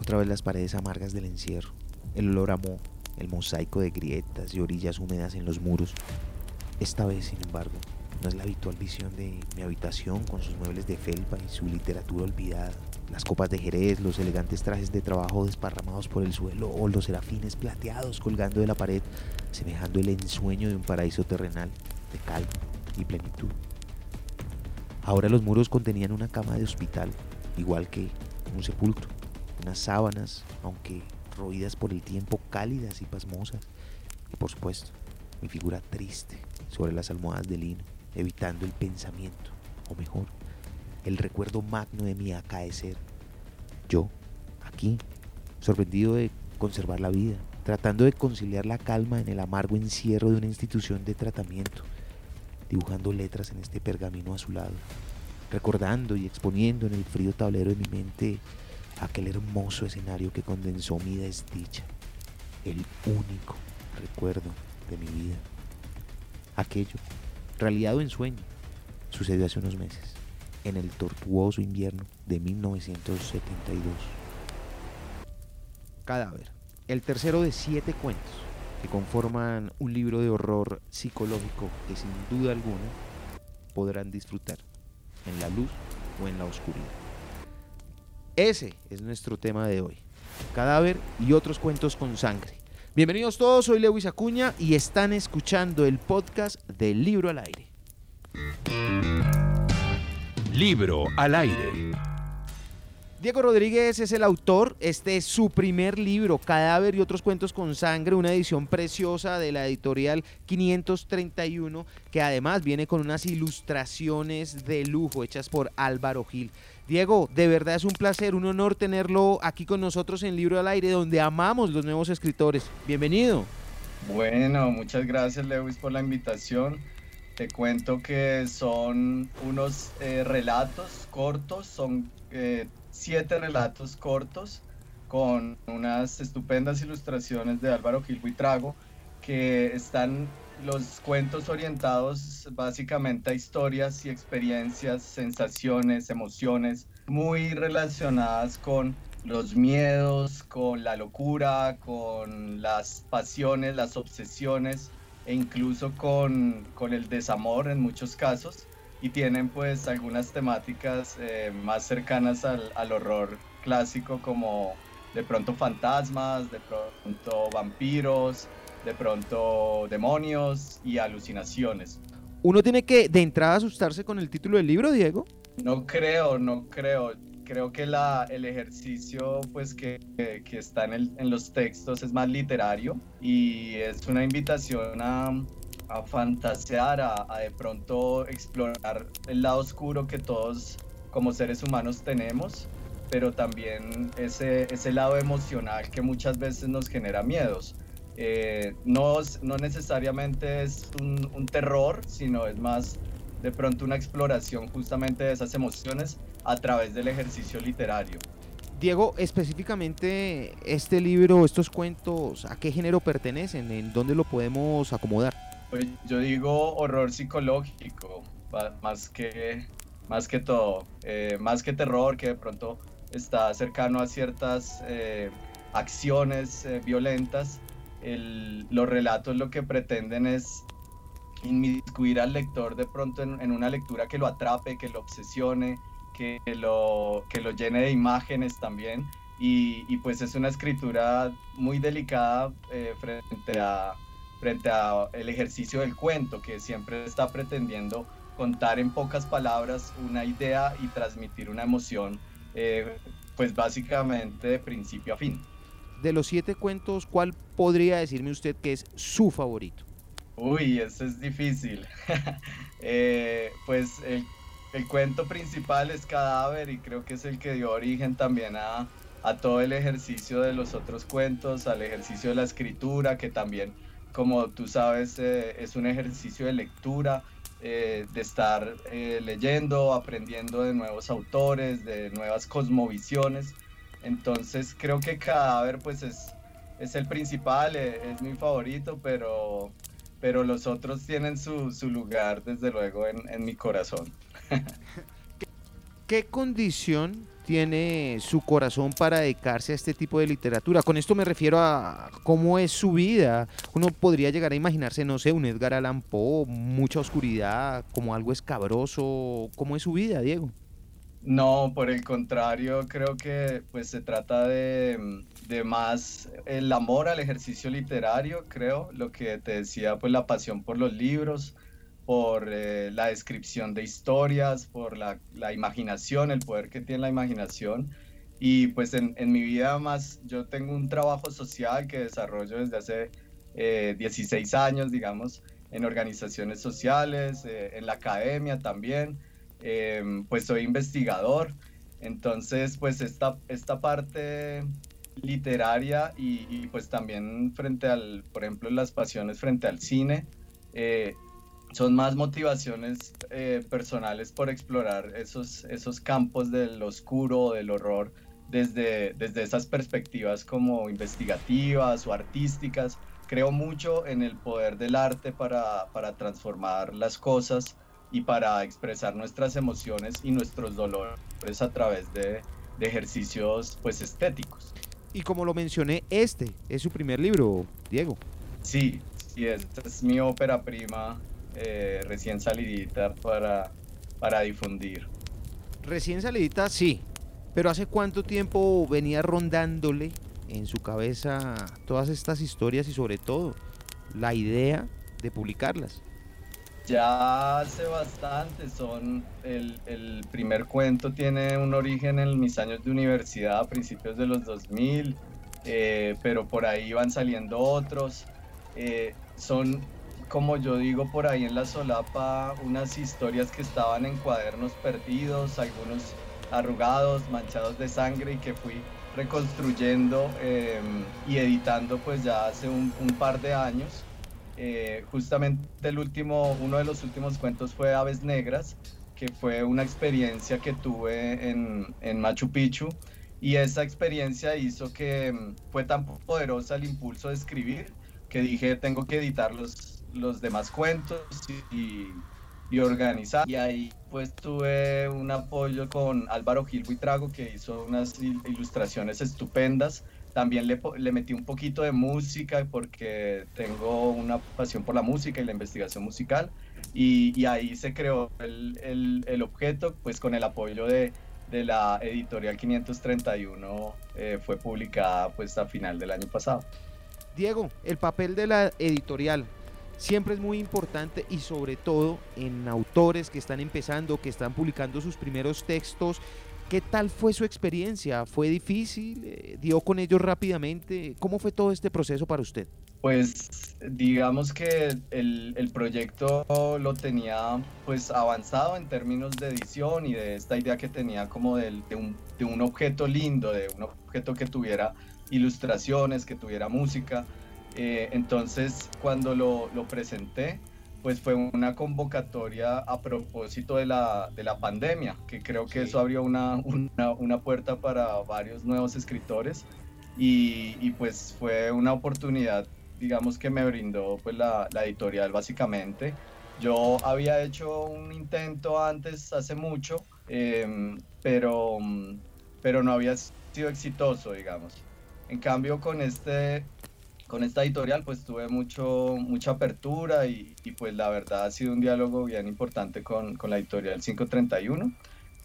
Otra vez las paredes amargas del encierro, el olor a el mosaico de grietas y orillas húmedas en los muros. Esta vez, sin embargo, no es la habitual visión de mi habitación con sus muebles de felpa y su literatura olvidada, las copas de Jerez, los elegantes trajes de trabajo desparramados por el suelo o los serafines plateados colgando de la pared, semejando el ensueño de un paraíso terrenal de calma y plenitud. Ahora los muros contenían una cama de hospital, igual que un sepulcro, unas sábanas, aunque roídas por el tiempo, cálidas y pasmosas, y por supuesto, mi figura triste sobre las almohadas de lino, evitando el pensamiento, o mejor, el recuerdo magno de mi acaecer. Yo, aquí, sorprendido de conservar la vida, tratando de conciliar la calma en el amargo encierro de una institución de tratamiento, dibujando letras en este pergamino azulado, recordando y exponiendo en el frío tablero de mi mente aquel hermoso escenario que condensó mi desdicha, el único recuerdo de mi vida. Aquello, realidad o ensueño, sucedió hace unos meses, en el tortuoso invierno de 1972. Cadáver, el tercero de siete cuentos que conforman un libro de horror psicológico que sin duda alguna podrán disfrutar en la luz o en la oscuridad. Ese es nuestro tema de hoy. Cadáver y otros cuentos con sangre. Bienvenidos todos, soy Lewis Acuña y están escuchando el podcast del Libro al Aire. Libro al Aire. Diego Rodríguez es el autor, este es su primer libro, Cadáver y otros cuentos con sangre, una edición preciosa de la editorial 531, que además viene con unas ilustraciones de lujo hechas por Álvaro Gil. Diego, de verdad es un placer, un honor tenerlo aquí con nosotros en Libro al Aire, donde amamos los nuevos escritores. Bienvenido. Bueno, muchas gracias Lewis por la invitación. Te cuento que son unos eh, relatos cortos, son eh, siete relatos cortos con unas estupendas ilustraciones de Álvaro Gil Buitrago que están los cuentos orientados básicamente a historias y experiencias, sensaciones, emociones muy relacionadas con los miedos, con la locura, con las pasiones, las obsesiones e incluso con, con el desamor en muchos casos y tienen pues algunas temáticas eh, más cercanas al, al, horror clásico como de pronto fantasmas, de pronto vampiros, de pronto demonios y alucinaciones. ¿Uno tiene que de entrada asustarse con el título del libro, Diego? No creo, no creo. Creo que la, el ejercicio pues que, que, está en, el, en los textos es más literario y es una invitación a, a fantasear, a, a, de pronto explorar el lado oscuro que todos como seres humanos tenemos, pero también ese, ese lado emocional que muchas veces nos genera miedos. Eh, no, no necesariamente es un, un terror, sino es más de pronto una exploración justamente de esas emociones a través del ejercicio literario. Diego, específicamente este libro, estos cuentos, ¿a qué género pertenecen? ¿En dónde lo podemos acomodar? Pues yo digo horror psicológico, más que, más que todo, eh, más que terror, que de pronto está cercano a ciertas eh, acciones eh, violentas. El, los relatos lo que pretenden es inmiscuir al lector de pronto en, en, una lectura que lo atrape, que lo obsesione, que lo, que lo llene de imágenes también. Y, y pues es una escritura muy delicada eh, frente a frente a el ejercicio del cuento que siempre está pretendiendo contar en pocas palabras una idea y transmitir una emoción eh, pues básicamente de principio a fin. De los siete cuentos, ¿cuál podría decirme usted que es su favorito? Uy, eso es difícil. eh, pues el, el, cuento principal es Cadáver y creo que es el que dio origen también a, a todo el ejercicio de los otros cuentos, al ejercicio de la escritura, que también como tú sabes, eh, es un ejercicio de lectura, eh, de estar eh, leyendo, aprendiendo de nuevos autores, de nuevas cosmovisiones. Entonces creo que Cadáver pues es, es el principal, es mi favorito, pero, pero los otros tienen su, su lugar desde luego en, en mi corazón. ¿Qué, ¿Qué condición tiene su corazón para dedicarse a este tipo de literatura. Con esto me refiero a cómo es su vida. Uno podría llegar a imaginarse, no sé, un Edgar Allan Poe, mucha oscuridad, como algo escabroso. ¿Cómo es su vida, Diego? No, por el contrario, creo que pues se trata de, de, más el amor al ejercicio literario, creo, lo que te decía, pues la pasión por los libros, por eh, la descripción de historias, por la, la, imaginación, el poder que tiene la imaginación. Y pues en, en, mi vida más, yo tengo un trabajo social que desarrollo desde hace 16 eh, años, digamos, en organizaciones sociales, eh, en la academia también. Em, pues soy investigador. Entonces, pues esta, esta parte literaria y, pues también frente al, por ejemplo, las pasiones frente al cine, son más motivaciones eh, personales por explorar esos, esos campos del oscuro, del horror, desde, desde esas perspectivas como investigativas o artísticas. Creo mucho en el poder del arte para, para transformar las cosas y para expresar nuestras emociones y nuestros dolores a través de, de ejercicios pues estéticos. Y como lo mencioné, este es su primer libro, Diego. Sí, sí, esta es mi ópera prima eh, recién salidita para, para difundir. Recién salidita, sí. Pero ¿hace cuánto tiempo venía rondándole en su cabeza todas estas historias y sobre todo la idea de publicarlas? Ya hace bastante, son el, el, primer cuento tiene un origen en mis años de universidad a principios de los 2000, eh, pero por ahí van saliendo otros. Eh, son como yo digo por ahí en la solapa, unas historias que estaban en cuadernos perdidos, algunos arrugados, manchados de sangre y que fui reconstruyendo em, y editando pues ya hace un, par de años. Eh, justamente el último, uno de los últimos cuentos fue Aves Negras, que fue una experiencia que tuve en, en Machu Picchu y esa experiencia hizo que em, fue tan poderosa el impulso de escribir que dije tengo que editarlos los demás cuentos y, y, organizar. Y ahí pues tuve un apoyo con Álvaro Gil Buitrago que hizo unas ilustraciones estupendas. También le, le, metí un poquito de música porque tengo una pasión por la música y la investigación musical. Y, y ahí se creó el, el, el, objeto, pues con el apoyo de, de la editorial 531, eh, fue publicada pues a final del año pasado. Diego, el papel de la editorial, siempre es muy importante y sobre todo en autores que están empezando, que están publicando sus primeros textos. ¿Qué tal fue su experiencia? ¿Fue difícil? Eh, ¿Dio con ellos rápidamente? ¿Cómo fue todo este proceso para usted? Pues digamos que el, el, proyecto lo tenía pues avanzado en términos de edición y de esta idea que tenía como de, de, un, de un objeto lindo, de un objeto que tuviera ilustraciones, que tuviera música. Eh, entonces, cuando lo, lo, presenté, pues fue una convocatoria a propósito de la, de la pandemia, que creo que eso abrió una, una, una, puerta para varios nuevos escritores y, y, pues fue una oportunidad, digamos, que me brindó pues la, la editorial básicamente. Yo había hecho un intento antes, hace mucho, eh, pero, pero no había sido exitoso, digamos. En cambio, con este con esta editorial pues tuve mucho, mucha apertura y, y, pues la verdad ha sido un diálogo bien importante con, con la editorial 531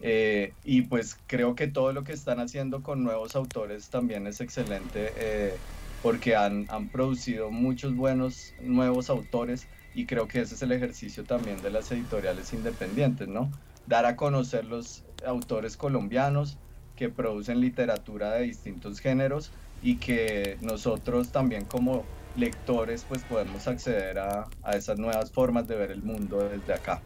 eh, y pues creo que todo lo que están haciendo con nuevos autores también es excelente eh, porque han, han producido muchos buenos nuevos autores y creo que ese es el ejercicio también de las editoriales independientes, ¿no? Dar a conocer los autores colombianos que producen literatura de distintos géneros y que nosotros también como lectores pues podemos acceder a, a esas nuevas formas de ver el mundo desde acá.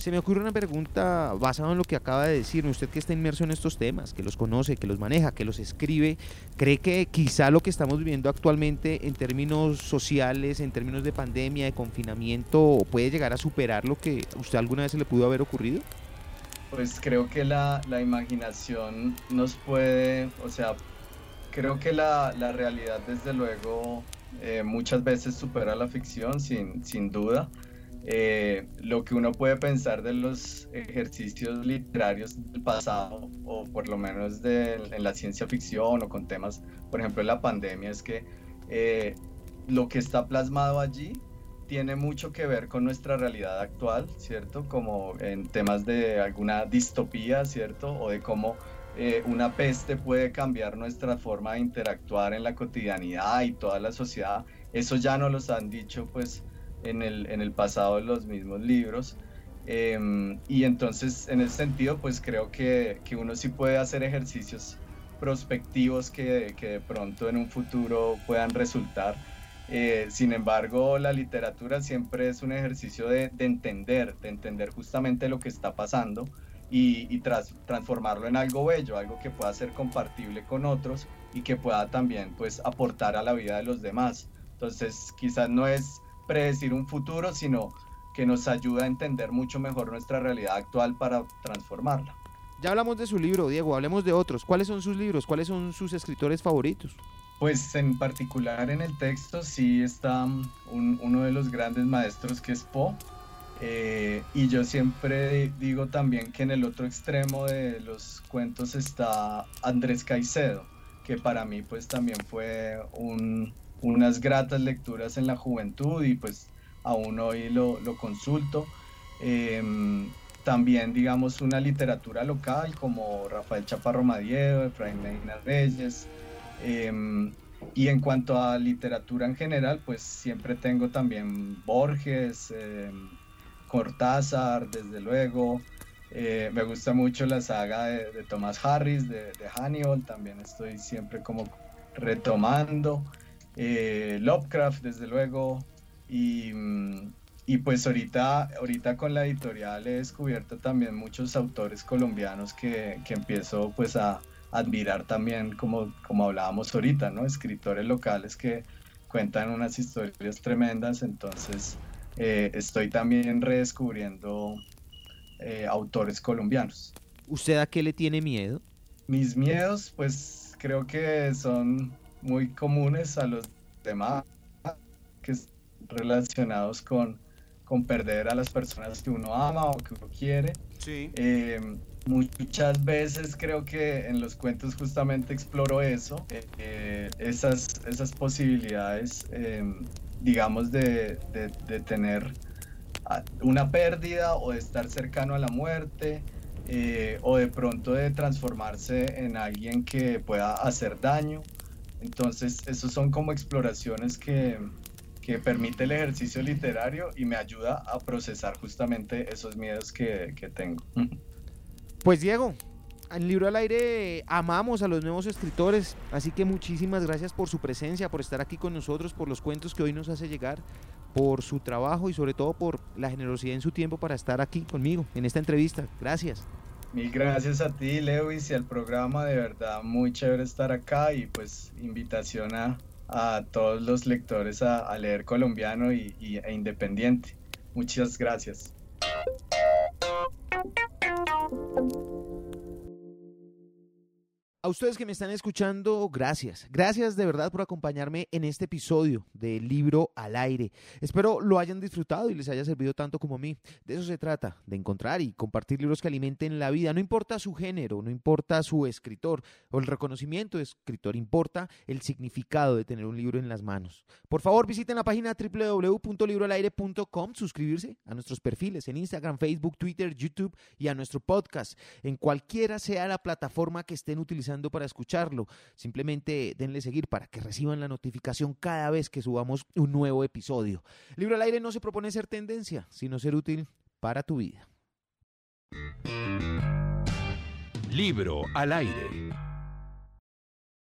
Se me ocurre una pregunta basada en lo que acaba de decir. Usted que está inmerso en estos temas, que los conoce, que los maneja, que los escribe, ¿cree que quizá lo que estamos viviendo actualmente en términos sociales, en términos de pandemia, de confinamiento, puede llegar a superar lo que usted alguna vez se le pudo haber ocurrido? Pues creo que la, la imaginación nos puede, o sea, creo que la, la realidad desde luego eh, muchas veces supera la ficción sin, sin duda. eh, lo que uno puede pensar de los ejercicios literarios del pasado, o por lo menos de, en la ciencia ficción o con temas, por ejemplo, la pandemia, es que eh, lo que está plasmado allí tiene mucho que ver con nuestra realidad actual, ¿cierto? Como en temas de alguna distopía, ¿cierto? O de cómo eh, una peste puede cambiar nuestra forma de interactuar en la cotidianidad y toda la sociedad. Eso ya nos los han dicho, pues, en el, en el pasado de los mismos libros. Em, y entonces, en ese sentido, pues creo que, que, uno sí puede hacer ejercicios prospectivos que, que de pronto en un futuro puedan resultar. Eh, sin embargo, la literatura siempre es un ejercicio de, de, entender, de entender justamente lo que está pasando y, y tras, transformarlo en algo bello, algo que pueda ser compartible con otros y que pueda también pues aportar a la vida de los demás. Entonces, quizás no es predecir un futuro, sino que nos ayuda a entender mucho mejor nuestra realidad actual para transformarla. Ya hablamos de su libro, Diego, hablemos de otros. ¿Cuáles son sus libros? ¿Cuáles son sus escritores favoritos? Pues en particular en el texto sí está un, uno de los grandes maestros que es Poe. Eh, y yo siempre digo también que en el otro extremo de los cuentos está Andrés Caicedo, que para mí pues también fue un, unas gratas lecturas en la juventud y pues aún hoy lo, lo consulto. Eh, también, digamos, una literatura local como Rafael Chaparro Madiedo, Efraín Medina Reyes. Eh, y en cuanto a literatura en general, pues siempre tengo también Borges, eh, Cortázar, desde luego. Eh, me gusta mucho la saga de, Thomas Harris, de, de, Hannibal, también estoy siempre como retomando. Eh, Lovecraft, desde luego. Y, y, pues ahorita, ahorita con la editorial he descubierto también muchos autores colombianos que, que empiezo pues a admirar también, como, como hablábamos ahorita, ¿no? Escritores locales que cuentan unas historias tremendas, entonces eh, estoy también redescubriendo eh, autores colombianos. ¿Usted a qué le tiene miedo? Mis miedos, pues creo que son muy comunes a los demás, que relacionados con, con perder a las personas que uno ama o que uno quiere. Sí. Eh, muchas veces creo que en los cuentos justamente exploro eso, eh, esas, esas posibilidades, eh, digamos, de, de, tener una pérdida o de estar cercano a la muerte. Eh, o de pronto de transformarse en alguien que pueda hacer daño. Entonces, esos son como exploraciones que, que permite el ejercicio literario y me ayuda a procesar justamente esos miedos que, que tengo. Pues Diego, en Libro al Aire amamos a los nuevos escritores, así que muchísimas gracias por su presencia, por estar aquí con nosotros, por los cuentos que hoy nos hace llegar, por su trabajo y sobre todo por la generosidad en su tiempo para estar aquí conmigo en esta entrevista. Gracias. Mil gracias a ti, Lewis, y al programa. De verdad, muy chévere estar acá y pues invitación a, a todos los lectores a, leer colombiano y, e independiente. Muchas gracias. Ustedes que me están escuchando, gracias. Gracias de verdad por acompañarme en este episodio de Libro al Aire. Espero lo hayan disfrutado y les haya servido tanto como a mí. De eso se trata, de encontrar y compartir libros que alimenten la vida. No importa su género, no importa su escritor o el reconocimiento de escritor, importa el significado de tener un libro en las manos. Por favor, visiten la página www.libroalaire.com, suscribirse a nuestros perfiles en Instagram, Facebook, Twitter, YouTube y a nuestro podcast en cualquiera sea la plataforma que estén utilizando para escucharlo. Simplemente denle seguir para que reciban la notificación cada vez que subamos un nuevo episodio. Libro al aire no se propone ser tendencia, sino ser útil para tu vida. Libro al aire.